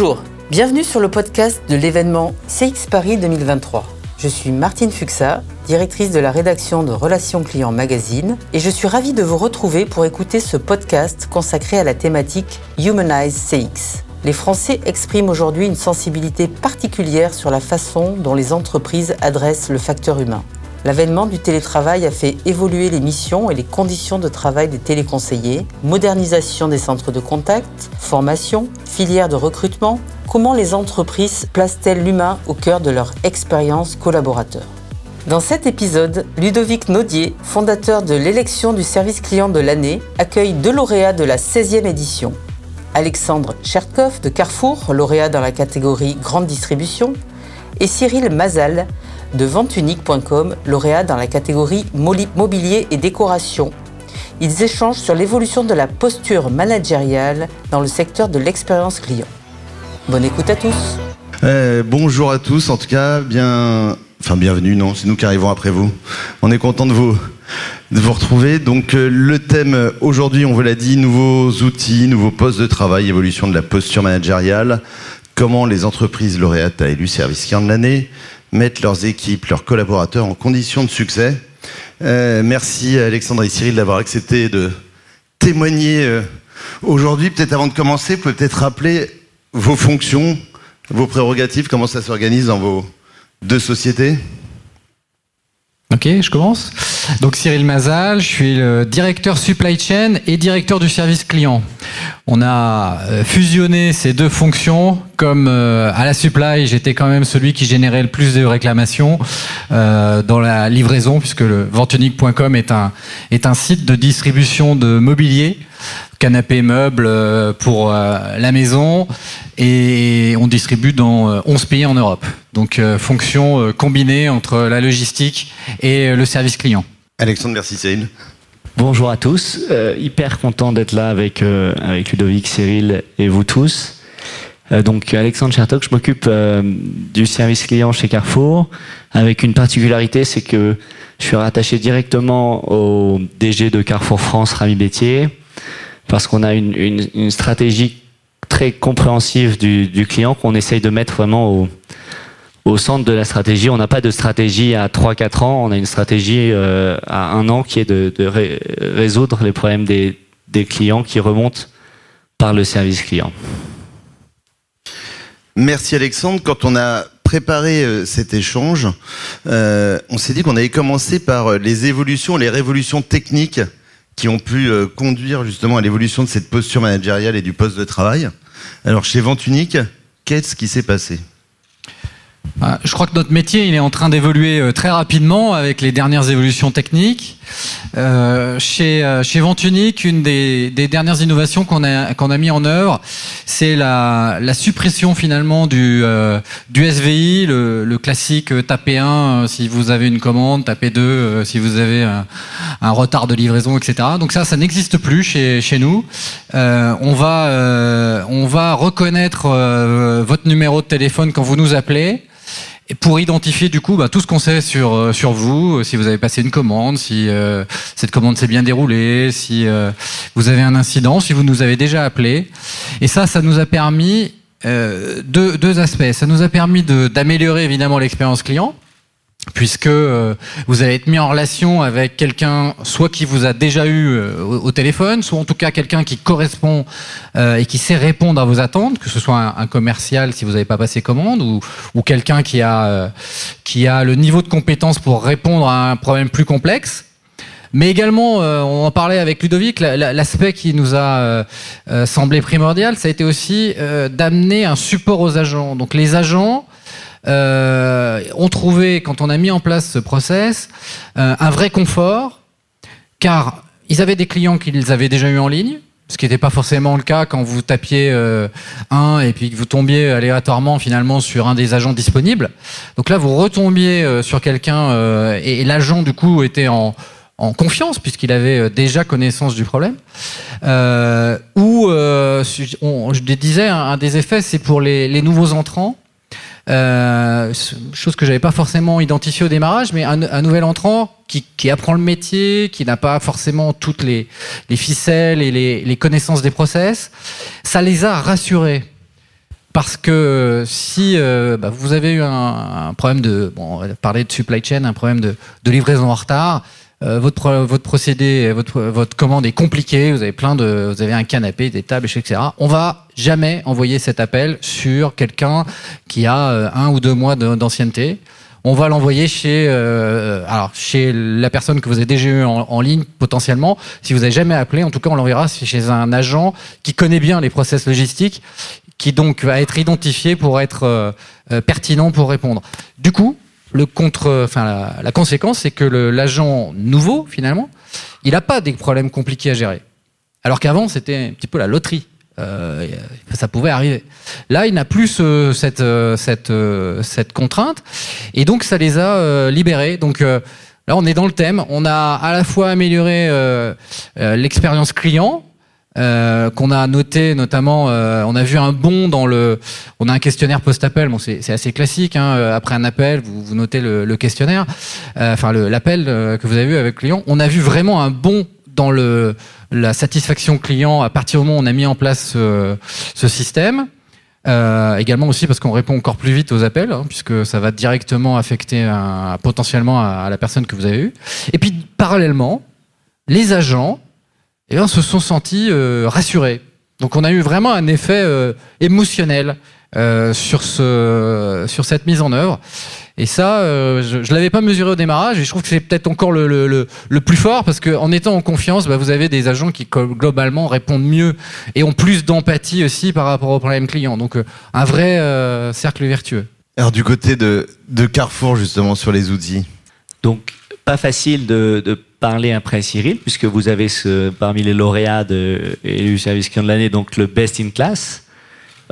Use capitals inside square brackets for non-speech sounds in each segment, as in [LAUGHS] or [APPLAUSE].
Bonjour, bienvenue sur le podcast de l'événement CX Paris 2023. Je suis Martine Fuxa, directrice de la rédaction de Relations Clients Magazine, et je suis ravie de vous retrouver pour écouter ce podcast consacré à la thématique Humanize CX. Les Français expriment aujourd'hui une sensibilité particulière sur la façon dont les entreprises adressent le facteur humain. L'avènement du télétravail a fait évoluer les missions et les conditions de travail des téléconseillers, modernisation des centres de contact, formation, filière de recrutement. Comment les entreprises placent-elles l'humain au cœur de leur expérience collaborateur Dans cet épisode, Ludovic Naudier, fondateur de l'élection du service client de l'année, accueille deux lauréats de la 16e édition. Alexandre Chertkov de Carrefour, lauréat dans la catégorie Grande Distribution, et Cyril Mazal, de venteunique.com, lauréat dans la catégorie mobilier et décoration. Ils échangent sur l'évolution de la posture managériale dans le secteur de l'expérience client. Bonne écoute à tous. Euh, bonjour à tous, en tout cas, bienvenue, non, c'est nous qui arrivons après vous. On est content de vous, de vous retrouver. Donc euh, le thème aujourd'hui, on vous l'a dit, nouveaux outils, nouveaux postes de travail, évolution de la posture managériale, comment les entreprises lauréates à élu service client de l'année, mettent leurs équipes, leurs collaborateurs en condition de succès. Euh, merci Alexandre et Cyril d'avoir accepté de témoigner euh, aujourd'hui. Peut-être avant de commencer, vous pouvez peut-être rappeler vos fonctions, vos prérogatives, comment ça s'organise dans vos deux sociétés Ok, je commence. Donc Cyril Mazal, je suis le directeur supply chain et directeur du service client. On a euh, fusionné ces deux fonctions. Comme euh, à la supply, j'étais quand même celui qui générait le plus de réclamations euh, dans la livraison, puisque le ventunique.com est un, est un site de distribution de mobilier canapé meubles pour la maison et on distribue dans 11 pays en Europe. Donc fonction combinée entre la logistique et le service client. Alexandre, merci Cyril. Bonjour à tous, euh, hyper content d'être là avec, euh, avec Ludovic, Cyril et vous tous. Euh, donc Alexandre Chertok, je m'occupe du service client chez Carrefour, avec une particularité, c'est que je suis rattaché directement au DG de Carrefour France, Rami Bétier, parce qu'on a une, stratégie très compréhensive du, client qu'on essaye de mettre vraiment au, au centre de la stratégie. On n'a pas de stratégie à 3-4 ans, on a une stratégie euh, à un an qui est de, résoudre les problèmes des, clients qui remontent par le service client. Merci Alexandre. Quand on a préparé euh, cet échange, euh, on s'est dit qu'on allait commencer par les évolutions, les révolutions techniques qui ont pu conduire justement à l'évolution de cette posture managériale et du poste de travail. Alors chez Ventunique, qu'est-ce qui s'est passé? Bah, je crois que notre métier il est en train d'évoluer euh, très rapidement avec les dernières évolutions techniques. Euh, chez euh, chez Ventunique, une des, des dernières innovations qu'on a qu'on a mis en œuvre, c'est la, la suppression finalement du euh, du SVI, le, le classique taper 1 si vous avez une commande, taper 2 si vous avez un, un, retard de livraison, etc. Donc ça, ça n'existe plus chez chez nous. on va on va reconnaître votre numéro de téléphone quand vous nous appelez et pour identifier du coup bah, tout ce qu'on sait sur euh, sur vous, euh, si vous avez passé une commande, si euh, cette commande s'est bien déroulée, si vous avez un incident, si vous nous avez déjà appelé. Et ça, ça nous a permis deux, deux aspects. Ça nous a permis d'améliorer évidemment l'expérience client puisque euh, vous allez être mis en relation avec quelqu'un soit qui vous a déjà eu euh, au, téléphone, soit en tout cas quelqu'un qui correspond euh, et qui sait répondre à vos attentes, que ce soit un, commercial si vous n'avez pas passé commande, ou, ou quelqu'un qui a qui a le niveau de compétence pour répondre à un problème plus complexe. Mais également, on en parlait avec Ludovic, l'aspect qui nous a semblé primordial, ça a été aussi d'amener un support aux agents. Donc les agents euh, ont trouvé, quand on a mis en place ce process, euh, un vrai confort, car ils avaient des clients qu'ils avaient déjà eu en ligne, ce qui n'était pas forcément le cas quand vous tapiez euh, un et puis que vous tombiez aléatoirement finalement sur un des agents disponibles. Donc là, vous retombiez euh, sur quelqu'un et, l'agent du coup était en, confiance puisqu'il avait déjà connaissance du problème. ou, on, je disais, un, des effets, c'est pour les nouveaux entrants euh, chose que j'avais pas forcément identifiée au démarrage, mais un, nouvel entrant qui, apprend le métier, qui n'a pas forcément toutes les, les ficelles et les, connaissances des process, ça les a rassurés. Parce que si bah, vous avez eu un, problème de, on parler de supply chain, un problème de livraison en retard, euh, votre, votre procédé, votre, votre commande est compliquée, vous avez plein de, vous avez un canapé, des tables, etc. On va jamais envoyer cet appel sur quelqu'un qui a euh, un ou deux mois d'ancienneté. On va l'envoyer chez, euh, alors chez la personne que vous avez déjà eu en, ligne potentiellement. Si vous n'avez jamais appelé, en tout cas, on l'enverra chez un agent qui connaît bien les process logistiques, qui donc va être identifié pour être pertinent pour répondre. Du coup, le contre, enfin, la, conséquence, c'est que l'agent nouveau, finalement, il n'a pas des problèmes compliqués à gérer. Alors qu'avant, c'était un petit peu la loterie. Euh, ça pouvait arriver. Là, il n'a plus cette, cette, cette contrainte, et donc ça les a libérés. Donc euh, là, on est dans le thème. On a à la fois amélioré euh, l'expérience client, euh, qu'on a noté notamment, euh, on a vu un bond dans le, on a un questionnaire post-appel, bon c'est assez classique, hein, euh, après un appel, vous, notez le, questionnaire, enfin l'appel que vous avez vu avec le client, on a vu vraiment un bond dans le, la satisfaction client à partir du moment où on a mis en place ce, système. également aussi parce qu'on répond encore plus vite aux appels, hein, puisque ça va directement affecter potentiellement à, à, la personne que vous avez eue. Et puis parallèlement, les agents et eh se sont sentis euh, rassurés. Donc on a eu vraiment un effet euh, émotionnel euh, sur, ce, sur cette mise en œuvre. Et ça, je ne l'avais pas mesuré au démarrage, et je trouve que c'est peut-être encore le, le, le, plus fort, parce qu'en étant en confiance, bah, vous avez des agents qui globalement répondent mieux et ont plus d'empathie aussi par rapport au problème client. Donc un vrai cercle vertueux. Alors du côté de, de Carrefour, justement, sur les outils Donc pas facile de, de parler après Cyril, puisque vous avez parmi les lauréats de, du service client de l'année, donc le best in class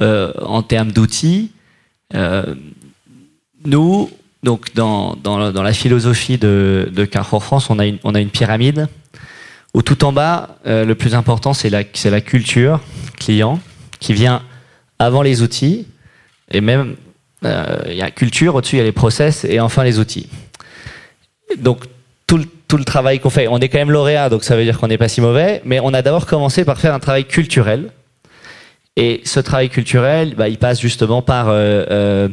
euh, en termes d'outils. Euh, nous, donc dans, dans, dans, la philosophie de, Carrefour France, on a une, on a une pyramide où tout en bas, euh, le plus important, c'est la, la culture client qui vient avant les outils. Et même, il y a culture, au-dessus, il y a les process et enfin les outils. Donc, tout le, tout le travail qu'on fait. On est quand même lauréat, donc ça veut dire qu'on n'est pas si mauvais, mais on a d'abord commencé par faire un travail culturel. Et ce travail culturel, bah, il passe justement par euh, euh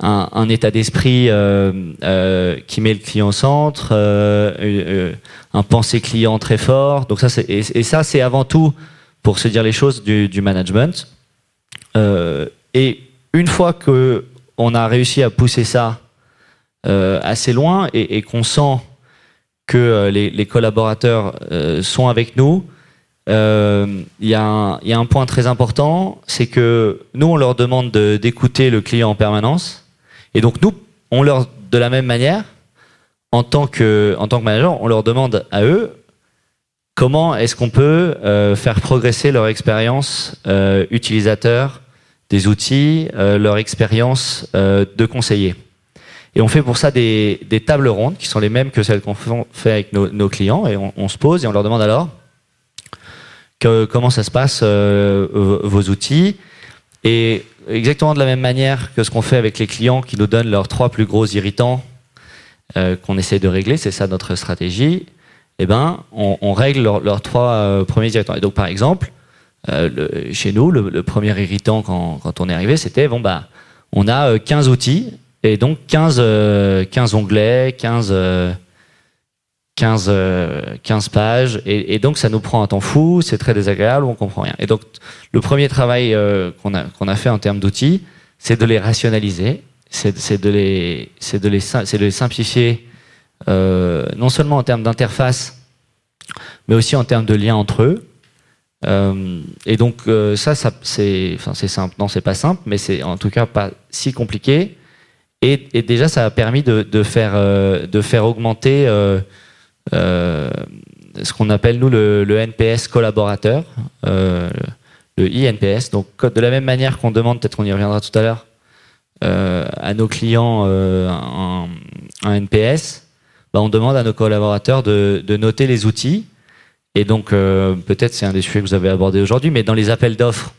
un, un, état d'esprit euh, euh, qui met le client au centre, euh, un pensée client très fort. Donc ça, c'est, et, ça, c'est avant tout, pour se dire les choses, du, du management. et une fois que on a réussi à pousser ça assez loin et, et qu'on sent que euh, les, collaborateurs euh, sont avec nous, euh, il y, a un point très important, c'est que nous, on leur demande d'écouter le client en permanence. Et donc, nous, on leur, de la même manière, en tant que, en tant que manager, on leur demande à eux comment est-ce qu'on peut faire progresser leur expérience utilisateur des outils, leur expérience de conseiller. Et on fait pour ça des, des, tables rondes qui sont les mêmes que celles qu'on fait avec nos, clients. Et on, se pose et on leur demande alors comment ça se passe, euh, vos outils. Et exactement de la même manière que ce qu'on fait avec les clients qui nous donnent leurs trois plus gros irritants euh, qu'on essaie de régler, c'est ça notre stratégie, eh ben, on, règle leurs trois euh, premiers irritants. Et donc, par exemple, le, chez nous, le, le, premier irritant quand, quand on est arrivé, c'était, bon, bah, on a 15 euh, outils et donc 15, 15 euh, onglets, 15, 15, 15 pages. Et, donc ça nous prend un temps fou, c'est très désagréable, on comprend rien. Et donc le premier travail euh, qu'on a, qu'on a fait en termes d'outils, c'est de les rationaliser, c'est de, les, de, les, de les simplifier, euh, non seulement en termes d'interface, mais aussi en termes de lien entre eux. Euh, et donc euh, ça, ça c'est, enfin c'est simple. Non, c'est pas simple, mais c'est en tout cas pas si compliqué. Et, et, déjà, ça a permis de, de faire, euh, de faire augmenter euh, euh, ce qu'on appelle, nous, le, le, NPS collaborateur, euh, le INPS. Donc, de la même manière qu'on demande, peut-être qu'on y reviendra tout à l'heure, euh, à nos clients un, un, NPS, bah, on demande à nos collaborateurs de, de noter les outils. Et donc, peut-être c'est un des sujets que vous avez abordé aujourd'hui, mais dans les appels d'offres,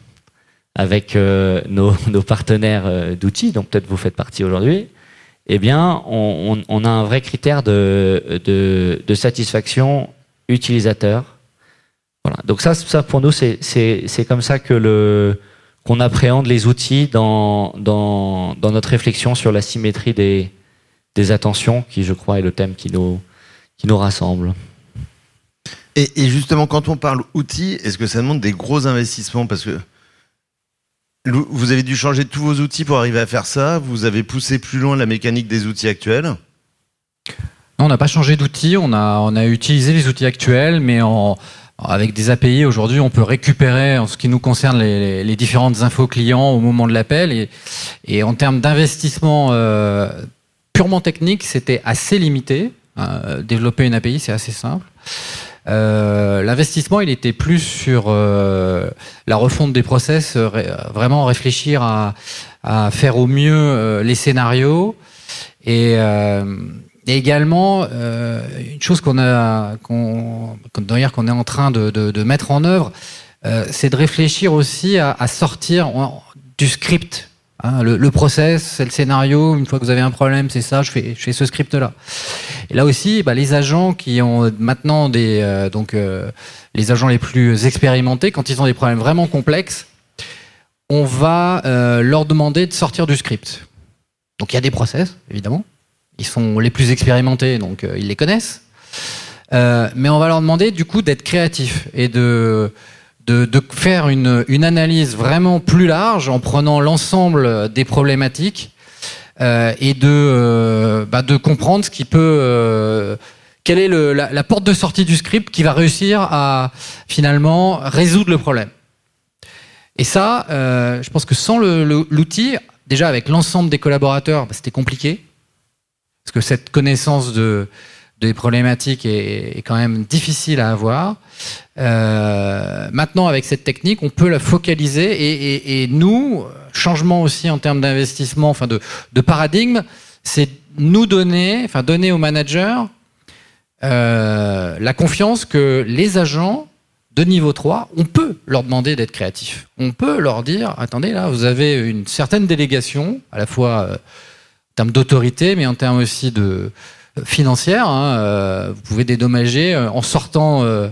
avec euh, [LAUGHS] nos, partenaires euh, d'outils, donc peut-être vous faites partie aujourd'hui, eh bien, on, a un vrai critère de satisfaction utilisateur. Voilà. Donc ça, ça pour nous, c'est comme ça que le qu'on appréhende les outils dans, dans, dans, notre réflexion sur la symétrie des, des attentions, qui je crois est le thème qui nous, qui nous rassemble. Et, et justement, quand on parle outils, est-ce que ça demande des gros investissements? Parce que vous avez dû changer tous vos outils pour arriver à faire ça. Vous avez poussé plus loin la mécanique des outils actuels. Non, on n'a pas changé d'outils. On a, utilisé les outils actuels, mais avec des API, aujourd'hui, on peut récupérer, en ce qui nous concerne, les, différentes infos clients au moment de l'appel. Et, et, en termes d'investissement euh, purement technique, c'était assez limité. Euh, développer une API, c'est assez simple. Euh, L'investissement, il était plus sur euh, la refonte des process, euh, vraiment réfléchir à, à, faire au mieux euh, les scénarios. Et, euh, également une chose qu'on a, qu'on est en train de, de, de mettre en œuvre, c'est de réfléchir aussi à, à sortir du script Hein, le, process, c'est le scénario. Une fois que vous avez un problème, c'est ça. Je fais, ce script-là. Et là aussi, bah, les agents qui ont maintenant des, euh, donc euh, les agents les plus expérimentés, quand ils ont des problèmes vraiment complexes, on va euh, leur demander de sortir du script. Donc il y a des process, évidemment. Ils sont les plus expérimentés, donc ils les connaissent. mais on va leur demander du coup d'être créatifs et de de, faire une, analyse vraiment plus large en prenant l'ensemble des problématiques euh, et de, euh, bah, de comprendre ce qui peut... Euh, quelle est la, porte de sortie du script qui va réussir à finalement résoudre le problème. Et ça, je pense que sans l'outil, déjà avec l'ensemble des collaborateurs, bah, c'était compliqué. Parce que cette connaissance de, des problématiques est, quand même difficile à avoir. Euh, maintenant, avec cette technique, on peut la focaliser et nous, changement aussi en termes d'investissement, enfin de, de, paradigme, c'est nous donner, enfin donner aux managers euh, la confiance que les agents de niveau 3, on peut leur demander d'être créatifs. On peut leur dire, attendez, là, vous avez une certaine délégation, à la fois euh, en termes d'autorité, mais en termes aussi de financière. Hein, euh, vous pouvez dédommager euh, en sortant euh,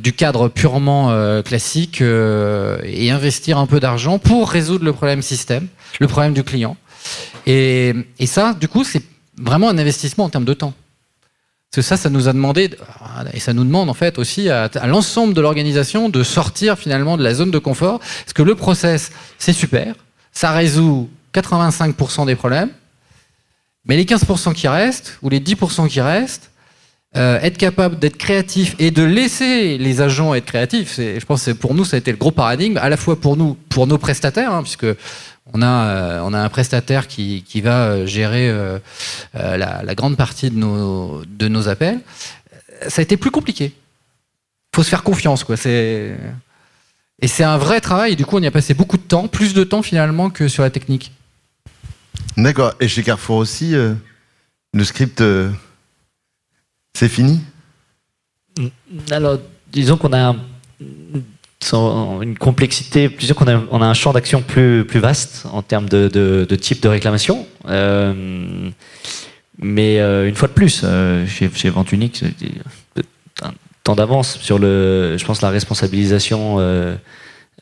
du cadre purement classique et investir un peu d'argent pour résoudre le problème système, le problème du client. Et, ça, du coup, c'est vraiment un investissement en termes de temps. Parce que ça, ça nous a demandé, et ça nous demande en fait aussi à l'ensemble de l'organisation de sortir finalement de la zone de confort. Parce que le process, c'est super, ça résout 85% des problèmes, mais les 15% qui restent, ou les 10% qui restent, euh, être capable d'être créatif et de laisser les agents être créatifs, je pense que pour nous, ça a été le gros paradigme, à la fois pour nous, pour nos prestataires, hein, puisque on a, euh, on a un prestataire qui, qui va euh, gérer la, grande partie de nos, de nos appels. Ça a été plus compliqué. faut se faire confiance, quoi. Et c'est un vrai travail, et du coup, on y a passé beaucoup de temps, plus de temps finalement que sur la technique. D'accord. Et chez Carrefour aussi, euh, le script, euh, c'est fini? Alors, disons qu'on a une complexité, disons qu'on a, on a un champ d'action plus, plus vaste en termes de, de, type de réclamation. Euh, mais une fois de plus, chez, chez Vente Unique, un temps d'avance sur le, je pense, la responsabilisation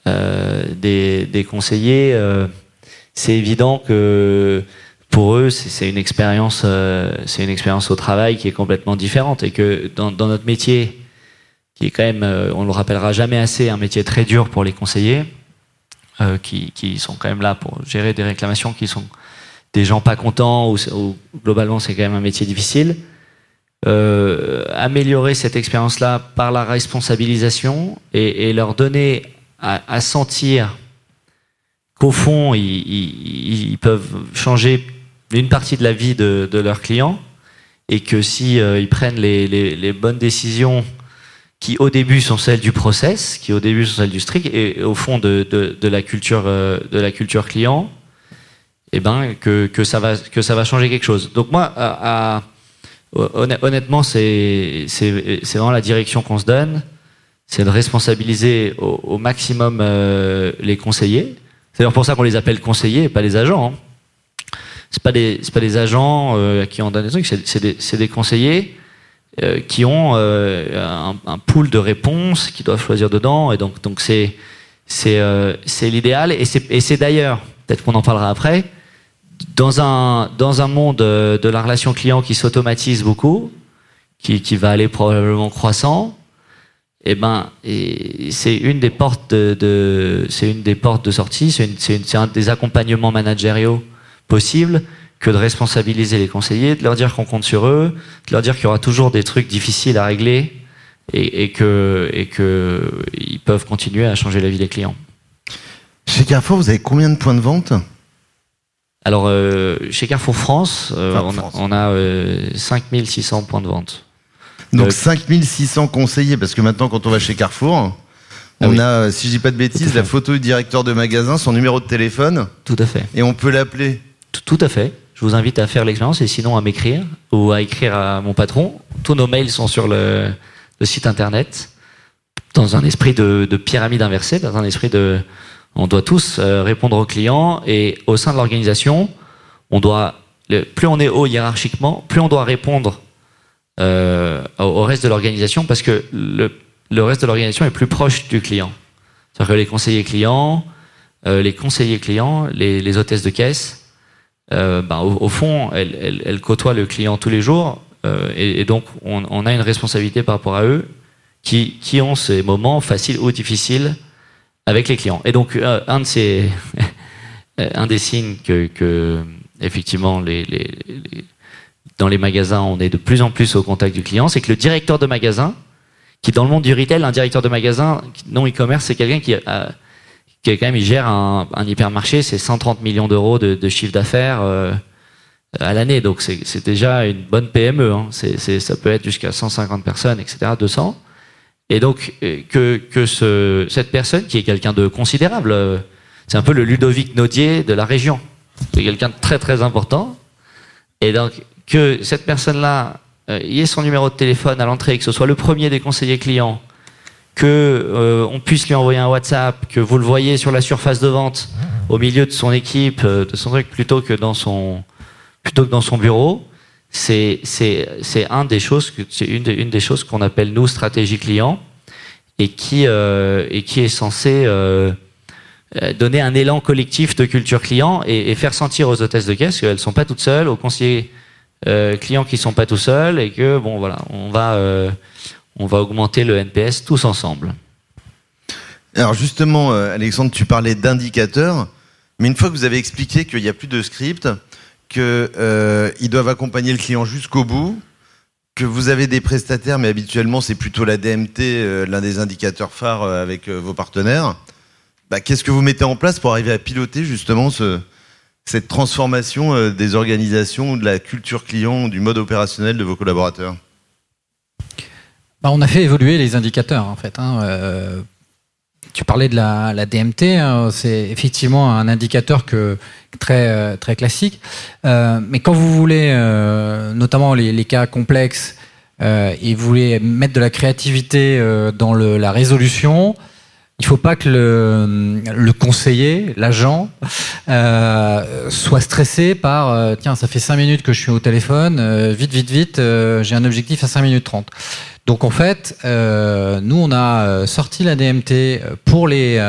des, des, conseillers c'est évident que pour eux, c'est une expérience, euh, c'est une expérience au travail qui est complètement différente et que dans, dans, notre métier, qui est quand même, euh, on le rappellera jamais assez, un métier très dur pour les conseillers, euh, qui, qui, sont quand même là pour gérer des réclamations qui sont des gens pas contents ou, ou globalement c'est quand même un métier difficile. Euh, améliorer cette expérience-là par la responsabilisation et, et leur donner à, à sentir qu'au fond, ils, peuvent changer une partie de la vie de, leurs clients et que si euh, ils prennent les, bonnes décisions qui au début sont celles du process, qui au début sont celles du strict et, au fond de, la culture euh, de la culture client, eh ben que, ça va que ça va changer quelque chose. Donc moi, honnêtement, c'est c'est vraiment la direction qu'on se donne, c'est de responsabiliser au, au maximum euh, les conseillers c'est d'ailleurs pour ça qu'on les appelle conseillers et pas les agents. Hein. C'est pas des pas des agents euh, qui ont donné des trucs, c'est des, des conseillers euh, qui ont euh, un, un, pool de réponses qu'ils doivent choisir dedans et donc donc c'est c'est euh, c'est l'idéal et c'est et c'est d'ailleurs peut-être qu'on en parlera après dans un dans un monde euh, de la relation client qui s'automatise beaucoup, qui qui va aller probablement croissant. Eh ben, c'est une des portes de, de c'est une des portes de sortie, c'est un des accompagnements managériaux possibles que de responsabiliser les conseillers, de leur dire qu'on compte sur eux, de leur dire qu'il y aura toujours des trucs difficiles à régler et, et que et que ils peuvent continuer à changer la vie des clients. Chez Carrefour, vous avez combien de points de vente? Alors euh, chez Carrefour France, euh, Enfin, on, France. a, on a euh, 5600 points de vente. Donc Euh, 5600 conseillers, parce que maintenant, quand on va chez Carrefour, Ah on oui. a, si je dis pas de bêtises, la photo du directeur de magasin, son numéro de téléphone, Tout à fait. et on peut l'appeler. Tout, tout à fait. Je vous invite à faire l'expérience et sinon à m'écrire ou à écrire à mon patron. Tous nos mails sont sur le, le site internet dans un esprit de, de pyramide inversée, dans un esprit de on doit tous euh, répondre aux clients et au sein de l'organisation, on doit plus on est haut hiérarchiquement, plus on doit répondre euh, au, reste de l'organisation parce que le, reste de l'organisation est plus proche du client. C'est-à-dire que les conseillers clients, euh, les conseillers clients, les, les hôtesses de caisse, euh, ben, au, fond, elles, côtoient le client tous les jours et, donc on, a une responsabilité par rapport à eux qui, qui ont ces moments faciles ou difficiles avec les clients. Et donc un de ces [LAUGHS] un des signes que, effectivement les- dans les magasins on est de plus en plus au contact du client, c'est que le directeur de magasin, qui dans le monde du retail, un directeur de magasin non e-commerce, c'est quelqu'un qui qui quand même, il gère un, hypermarché, c'est 130 millions d'euros de, chiffre d'affaires euh, à l'année, donc c'est déjà une bonne PME. Hein. Ça peut être jusqu'à 150 personnes, etc., 200. Et donc euh, que, que ce, cette personne, qui est quelqu'un de considérable, euh, c'est un peu le Ludovic Naudier de la région. C'est quelqu'un de très très important. Et donc que cette personne-là euh, ait son numéro de téléphone à l'entrée, que ce soit le premier des conseillers clients, que euh, on puisse lui envoyer un WhatsApp, que vous le voyez sur la surface de vente, au milieu de son équipe, euh, de son truc, plutôt que dans son plutôt que dans son bureau, c'est c'est c'est une des, choses qu'on appelle nous stratégie client et qui et qui est censé euh, donner un élan collectif de culture client et, faire sentir aux hôtesses de caisse qu'elles sont pas toutes seules, aux conseillers euh, clients qui sont pas tout seuls et que bon voilà on va euh, on va augmenter le NPS tous ensemble. Alors justement, euh, Alexandre, tu parlais d'indicateurs, mais une fois que vous avez expliqué qu'il n'y a plus de script, qu'ils doivent accompagner le client jusqu'au bout, que vous avez des prestataires, mais habituellement c'est plutôt la DMT, l'un des indicateurs phares avec vos partenaires, bah, qu'est-ce que vous mettez en place pour arriver à piloter justement ce, cette transformation euh, des organisations, de la culture client, du mode opérationnel de vos collaborateurs Bah, on a fait évoluer les indicateurs en fait. hein. Euh, tu parlais de la, DMT, hein, c'est effectivement un indicateur que très euh, très classique. Mais quand vous voulez, notamment les, cas complexes, et vous voulez mettre de la créativité dans la résolution, il faut pas que le, le conseiller, l'agent, euh, soit stressé par euh, tiens, ça fait 5 minutes que je suis au téléphone, euh, vite, vite, vite, euh, j'ai un objectif à 5 minutes 30. Donc en fait, euh, nous on a euh, sorti la DMT pour les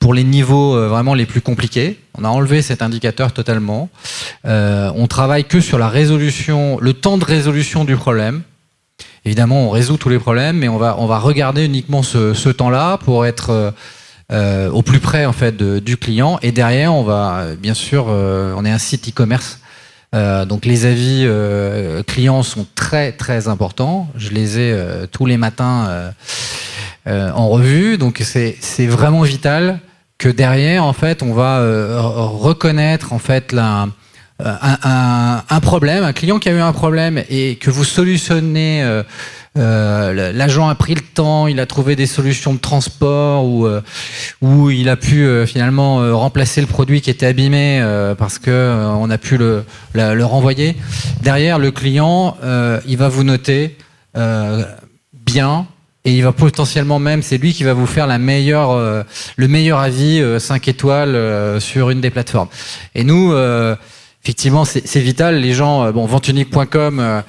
pour les niveaux vraiment les plus compliqués. On a enlevé cet indicateur totalement. On travaille que sur la résolution, le temps de résolution du problème. Évidemment, on résout tous les problèmes, mais on va on va regarder uniquement ce, ce temps-là pour être euh, euh, au plus près en fait du client. Et derrière, on va euh, bien sûr, euh, on est un site e-commerce. Euh, donc les avis euh, clients sont très très importants. Je les ai tous les matins en revue. Donc c'est vraiment vital que derrière en fait on va re- reconnaître en fait la, un, un, un problème, un client qui a eu un problème et que vous solutionnez. euh, euh, l'agent a pris le temps, il a trouvé des solutions de transport ou euh, où il a pu euh, finalement euh, remplacer le produit qui était abîmé euh, parce que euh, on a pu le, le renvoyer. Derrière, le client, euh, il va vous noter euh, bien et il va potentiellement même, c'est lui qui va vous faire la meilleure, euh, le meilleur avis 5 étoiles euh, sur une des plateformes. Et nous, euh, effectivement, c'est vital. Les gens, euh, bon, ventunique.com. euh,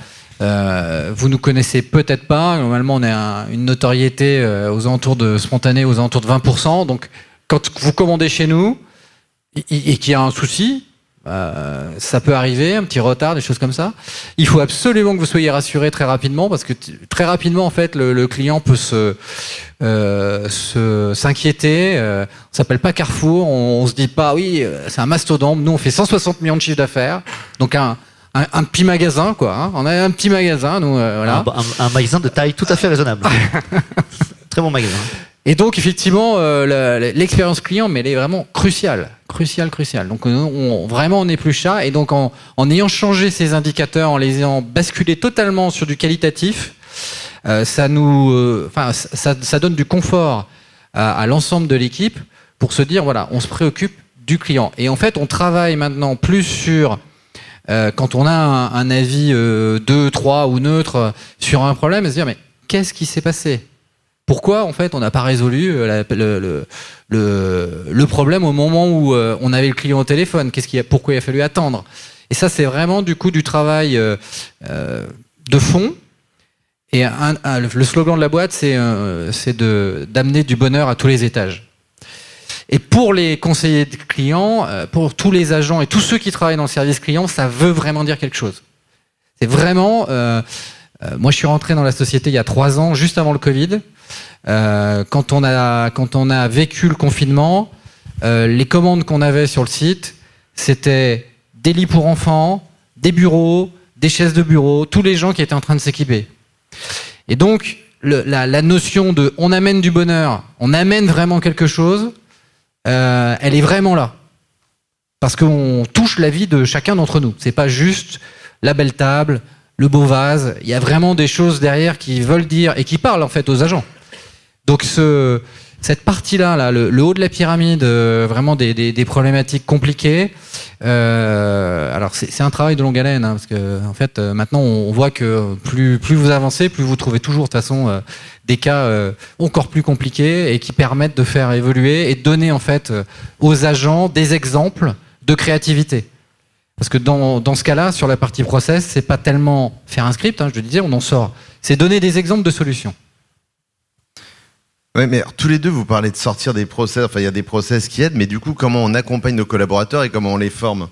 Euh, vous nous connaissez peut-être pas. Normalement, on a une notoriété euh, aux alentours de spontané, aux alentours de 20%. Donc, quand vous commandez chez nous et qu'il y a un souci, euh, ça peut arriver, un petit retard, des choses comme ça. Il faut absolument que vous soyez rassuré très rapidement parce que très rapidement, en fait, le, client peut se euh, s'inquiéter. Euh, on s'appelle pas Carrefour, on, on, se dit pas oui, euh, c'est un mastodonte. Nous, on fait 160 millions de chiffres d'affaires, donc un, un, un, petit magasin, quoi. Hein. On a un petit magasin, nous, euh, voilà. Un, un, magasin de taille tout à fait raisonnable. [LAUGHS] Très bon magasin. Et donc, effectivement, euh, l'expérience client, mais elle est vraiment cruciale. Cruciale, cruciale. Donc, on, vraiment, on n'est plus chat. Et donc, en, ayant changé ces indicateurs, en les ayant basculés totalement sur du qualitatif, euh, ça nous, euh, enfin, ça, donne du confort à, l'ensemble de l'équipe pour se dire, voilà, on se préoccupe du client. Et en fait, on travaille maintenant plus sur quand on a un, un avis 2, 3 ou neutre sur un problème, se dire, mais qu'est-ce qui s'est passé? Pourquoi en fait on n'a pas résolu euh, le, problème au moment où euh, on avait le client au téléphone? A, pourquoi il a fallu attendre? Et ça c'est vraiment du coup du travail euh, de fond. Et le slogan de la boîte c'est c'est de d'amener du bonheur à tous les étages. Et pour les conseillers de clients, pour tous les agents et tous ceux qui travaillent dans le service client, ça veut vraiment dire quelque chose. C'est vraiment. Euh, moi, je suis rentré dans la société il y a trois ans, juste avant le Covid. Euh, quand, on a, quand on a vécu le confinement, euh, les commandes qu'on avait sur le site, c'était des lits pour enfants, des bureaux, des chaises de bureau, tous les gens qui étaient en train de s'équiper. Et donc, la, notion de on amène du bonheur, on amène vraiment quelque chose, elle est vraiment là. Parce qu'on touche la vie de chacun d'entre nous. C'est pas juste la belle table, le beau vase. Il y a vraiment des choses derrière qui veulent dire et qui parlent en fait aux agents. Donc ce, cette partie-là, là, le, haut de la pyramide, euh, vraiment des, problématiques compliquées. Euh, alors c'est un travail de longue haleine, hein, parce que en fait euh, maintenant on voit que plus, plus vous avancez, plus vous trouvez toujours de toute façon des cas encore plus compliqués et qui permettent de faire évoluer et de donner en fait aux agents des exemples de créativité. Parce que dans, dans ce cas-là, sur la partie process, c'est pas tellement faire un script, hein, je le disais, on en sort. C'est donner des exemples de solutions. Oui, mais alors, tous les deux, vous parlez de sortir des process, enfin il y a des process qui aident, mais du coup, comment on accompagne nos collaborateurs et comment on les forme?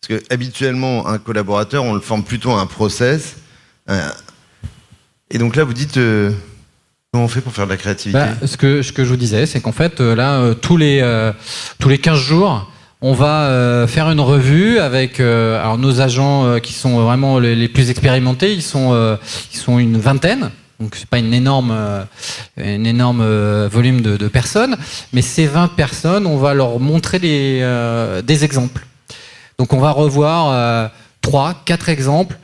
Parce que habituellement, un collaborateur, on le forme plutôt à un process. Euh, et donc là, vous dites, euh, comment on fait pour faire de la créativité? Bah, ce, que, ce que je vous disais, c'est qu'en fait, euh, là, tous, les, euh, tous les 15 jours, on va euh, faire une revue avec alors nos agents qui sont vraiment les, plus expérimentés, ils sont, une vingtaine. Donc c'est pas une énorme, euh, euh, volume de, personnes, mais ces 20 personnes, on va leur montrer euh, des exemples. Donc on va revoir trois, quatre exemples.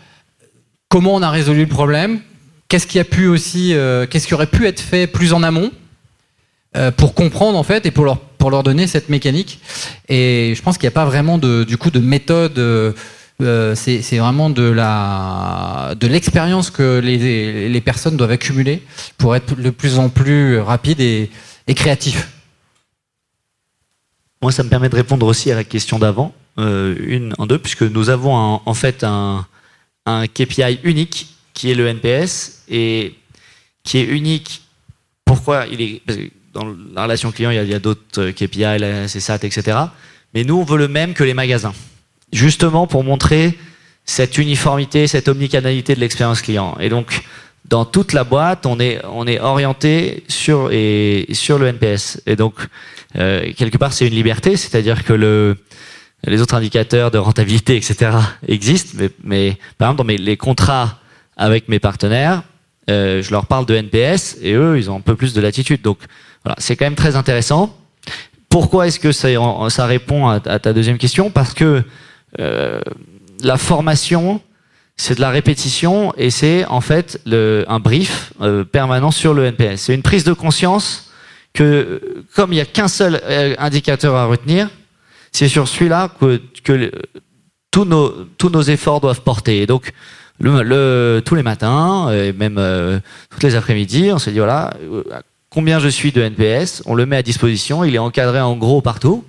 Comment on a résolu le problème? Qu'est-ce qui a pu aussi, qu'est-ce qui aurait pu être fait plus en amont pour comprendre en fait et pour leur pour leur donner cette mécanique. Et je pense qu'il n'y a pas vraiment de du coup de méthode euh, c'est vraiment de l'expérience que les, personnes doivent accumuler pour être de plus en plus rapide et, et créatif. Moi, ça me permet de répondre aussi à la question d'avant, euh, une en deux, puisque nous avons en fait un, un KPI unique qui est le NPS et qui est unique. Pourquoi il est dans la relation client, il y a, d'autres KPI, la CSAT, etc. Mais nous, on veut le même que les magasins justement pour montrer cette uniformité, cette omnicanalité de l'expérience client. Et donc, dans toute la boîte, on est, orienté sur, le NPS. Et donc, euh, quelque part, c'est une liberté, c'est-à-dire que le, les autres indicateurs de rentabilité, etc., existent, mais, par exemple, dans mes, les contrats avec mes partenaires, euh, je leur parle de NPS et eux, ils ont un peu plus de latitude. Voilà, c'est quand même très intéressant. Pourquoi est-ce que ça, répond à, ta deuxième question? Parce que euh, la formation, c'est de la répétition et c'est en fait un brief euh, permanent sur le NPS. C'est une prise de conscience que comme il n'y a qu'un seul euh, indicateur à retenir, c'est sur celui-là que, tous, nos, efforts doivent porter. Et donc, tous les matins, et même toutes les après-midi, on se dit voilà, combien je suis de NPS, on le met à disposition, il est encadré en gros partout.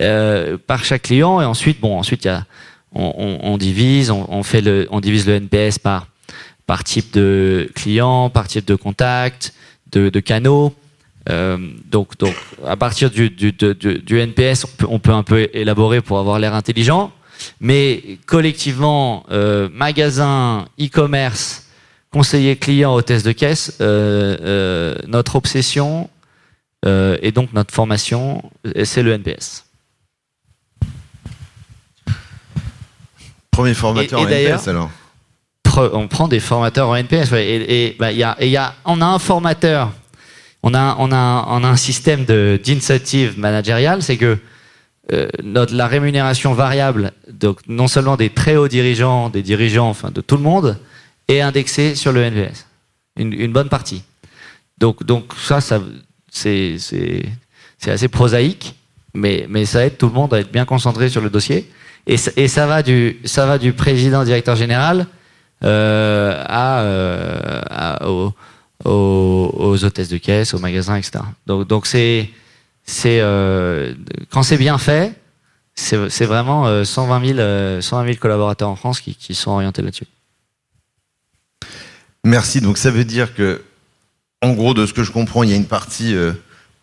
Euh, par chaque client et ensuite bon ensuite on, divise on, fait le on divise le NPS par par type de client, par type de contact, de, canaux. Euh, donc, donc, à partir du, NPS, on peut, on peut, un peu élaborer pour avoir l'air intelligent. Mais collectivement, euh, magasin, e-commerce, conseiller client, hôtesse de caisse, euh, euh, notre obsession euh, et donc notre formation, c'est le NPS. Premier formateur Et- et en NPS alors. On prend des formateurs en NPS. ouais, et et, bah, il y a, et il y a, on a un formateur, on a, on a, on a un système de d'incentive managérial, c'est que euh, notre, la rémunération variable, donc non seulement des très hauts dirigeants, des dirigeants, enfin de tout le monde, est indexée sur le NPS, une, bonne partie. Donc, ça, c'est assez prosaïque, mais ça aide tout le monde à être bien concentré sur le dossier. Et, ça- va du président directeur général euh, à, euh, aux, hôtesses de caisse, aux magasins, etc. Donc euh, quand c'est bien fait, c'est vraiment euh, 120 000 euh, 120 000 collaborateurs en France qui sont orientés là-dessus. Merci. Donc ça veut dire que, en gros, de ce que je comprends, il y a une partie euh,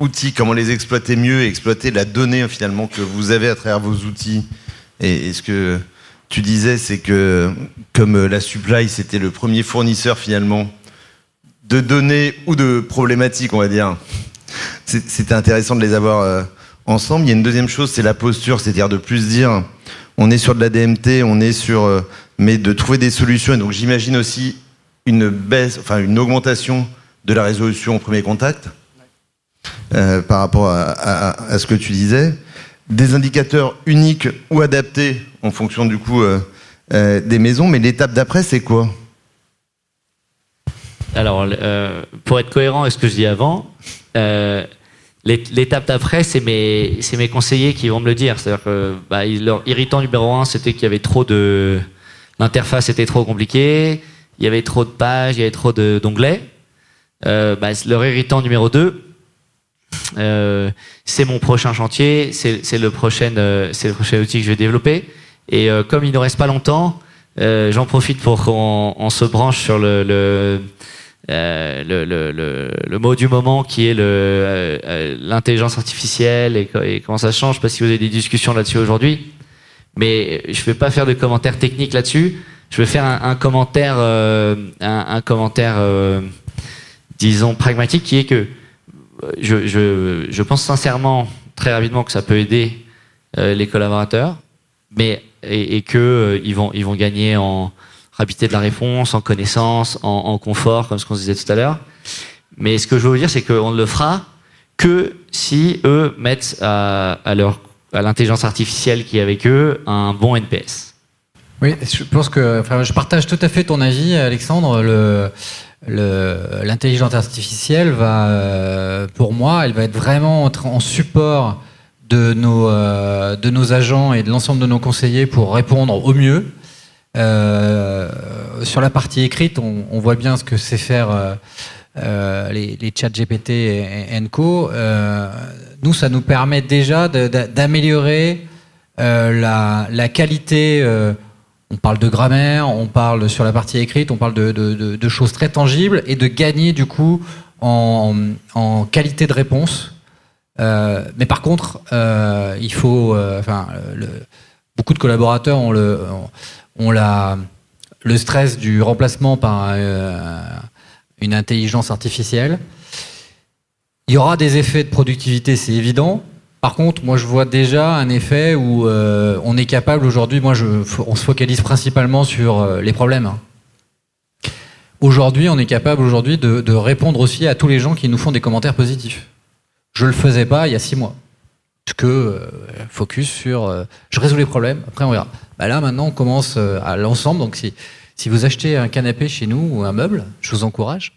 outils, comment les exploiter mieux, exploiter la donnée finalement que vous avez à travers vos outils. Et, ce que tu disais, c'est que comme euh, la supply, c'était le premier fournisseur finalement de données ou de problématiques, on va dire. C'était intéressant de les avoir euh, ensemble. Il y a une deuxième chose, c'est la posture, c'est-à-dire de plus dire, on est sur de la DMT, on est sur, mais de trouver des solutions. Et donc j'imagine aussi une baisse, enfin une augmentation de la résolution au premier contact euh, par rapport à, à- à ce que tu disais. Des indicateurs uniques ou adaptés en fonction du coup euh, euh, des maisons. Mais l'étape d'après, c'est quoi? Alors, euh, pour être cohérent avec ce que je dis avant, euh, l'é- l'étape d'après, c'est mes, c'est mes conseillers qui vont me le dire. C'est-à-dire que bah, leur irritant numéro un, c'était qu'il y avait trop de. L'interface était trop compliquée, il y avait trop de pages, il y avait trop d'onglets. Euh, bah, leur irritant numéro 2, c'est mon prochain chantier, c'est le, prochain, euh, le prochain outil que je vais développer. Et euh, comme il ne reste pas longtemps, euh, j'en profite pour qu'on on se branche sur le, le, euh, le, le, le- le mot du moment qui est euh, euh, l'intelligence artificielle et, et comment ça change, parce que vous avez des discussions là-dessus aujourd'hui. Mais je ne vais pas faire de commentaires techniques là-dessus. Je vais faire un, un commentaire, euh, un, un commentaire, euh, disons pragmatique, qui est que euh, je, je, je pense sincèrement, très rapidement, que ça peut aider euh, les collaborateurs, mais et, et que euh, ils vont ils vont gagner en rapidité de la réponse, en connaissance, en, en confort, comme ce qu'on disait tout à l'heure. Mais ce que je veux dire, c'est qu'on ne le fera que si eux mettent à, à leur à l'intelligence artificielle qui est avec eux un bon NPS. Oui, je pense que enfin, je partage tout à fait ton avis, Alexandre. Le, l'intelligence artificielle va, euh, pour moi, elle va être vraiment en, support de nos, euh, de nos agents et de l'ensemble de nos conseillers pour répondre au mieux. Euh, sur la partie écrite, on, on voit bien ce que c'est faire euh, euh, les, les chats GPT et, et co. Euh, nous, ça nous permet déjà d'améliorer la, la qualité. On parle de grammaire, on parle sur la partie écrite, on parle de, choses très tangibles et de gagner du coup en, qualité de réponse. Euh, mais par contre, euh, il faut, euh, beaucoup de collaborateurs ont la, le stress du remplacement par une intelligence artificielle. Il y aura des effets de productivité, c'est évident. Par contre, moi, je vois déjà un effet où euh, on est capable aujourd'hui. Moi, je, on se focalise principalement sur euh, les problèmes. hein. Aujourd'hui, on est capable aujourd'hui de, répondre aussi à tous les gens qui nous font des commentaires positifs. Je le faisais pas il y a six mois. Parce que euh, focus sur, je résous les problèmes. Après, on verra. Bah là, maintenant, on commence à l'ensemble. Donc, si vous achetez un canapé chez nous ou un meuble, je vous encourage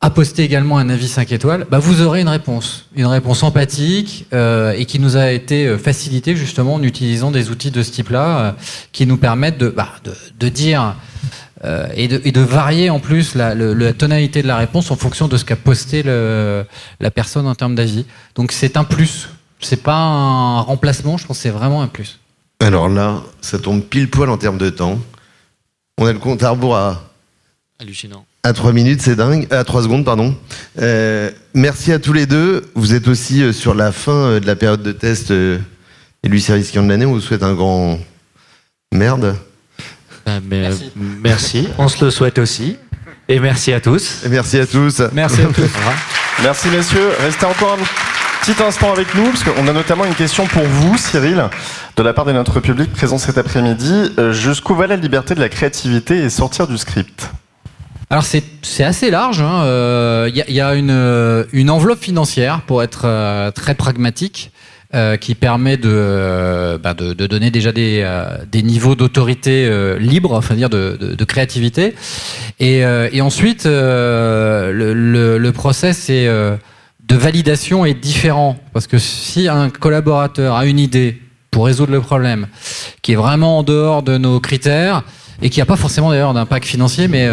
à poster également un avis 5 étoiles, bah vous aurez une réponse, une réponse empathique euh, et qui nous a été euh, facilitée justement en utilisant des outils de ce type-là euh, qui nous permettent de, bah, de, de dire euh, et, de, et de varier en plus la, le- la tonalité de la réponse en fonction de ce qu'a posté le, la personne en termes d'avis. Donc c'est un plus, c'est pas un remplacement, je pense que c'est vraiment un plus. Alors là, ça tombe pile poil en termes de temps. On a le compte à rebours à Hallucinant. À 3 minutes, c'est dingue. À 3 secondes, pardon. Euh, merci à tous les deux. Vous êtes aussi euh, sur la fin euh, de la période de test euh, élu service client de l'année. On vous souhaite un grand merde. Ah, mais, euh, Merci. merci. [LAUGHS] On se le souhaite aussi. Et merci à tous. Et merci à tous. Merci à [LAUGHS] tous. Merci messieurs. Restez encore un petit instant avec nous, parce qu'on a notamment une question pour vous, Cyril, de la part de notre public présent cet après-midi. Euh, Jusqu'où va la liberté de la créativité et sortir du script? Alors c'est assez large. Il hein. euh, y, a, euh, une enveloppe financière pour être euh, très pragmatique. euh, qui permet de, bah, de, donner déjà des, des niveaux d'autorité libre, enfin dire de, de, de créativité. Et, ensuite, le, le, process est, de validation est différent. Parce que si un collaborateur a une idée pour résoudre le problème qui est vraiment en dehors de nos critères et qui n'a pas forcément d'ailleurs d'impact financier, mais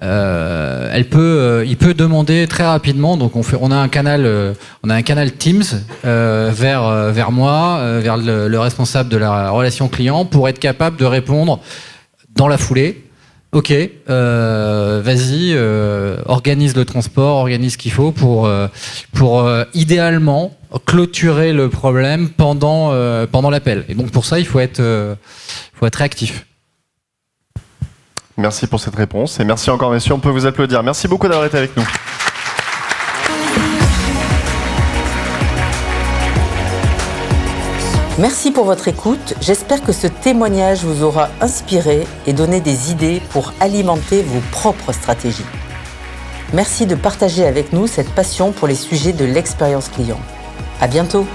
euh, elle peut, euh, il peut demander très rapidement. Donc on fait, a un canal, euh, on a un canal Teams vers vers moi, vers le, le responsable de la relation client pour être capable de répondre dans la foulée. Ok, vas-y, organise le transport, organise ce qu'il faut pour pour idéalement clôturer le problème pendant pendant l'appel. Et donc pour ça, il faut être faut être réactif. Merci pour cette réponse et merci encore messieurs, on peut vous applaudir. Merci beaucoup d'avoir été avec nous. Merci pour votre écoute. J'espère que ce témoignage vous aura inspiré et donné des idées pour alimenter vos propres stratégies. Merci de partager avec nous cette passion pour les sujets de l'expérience client. À bientôt!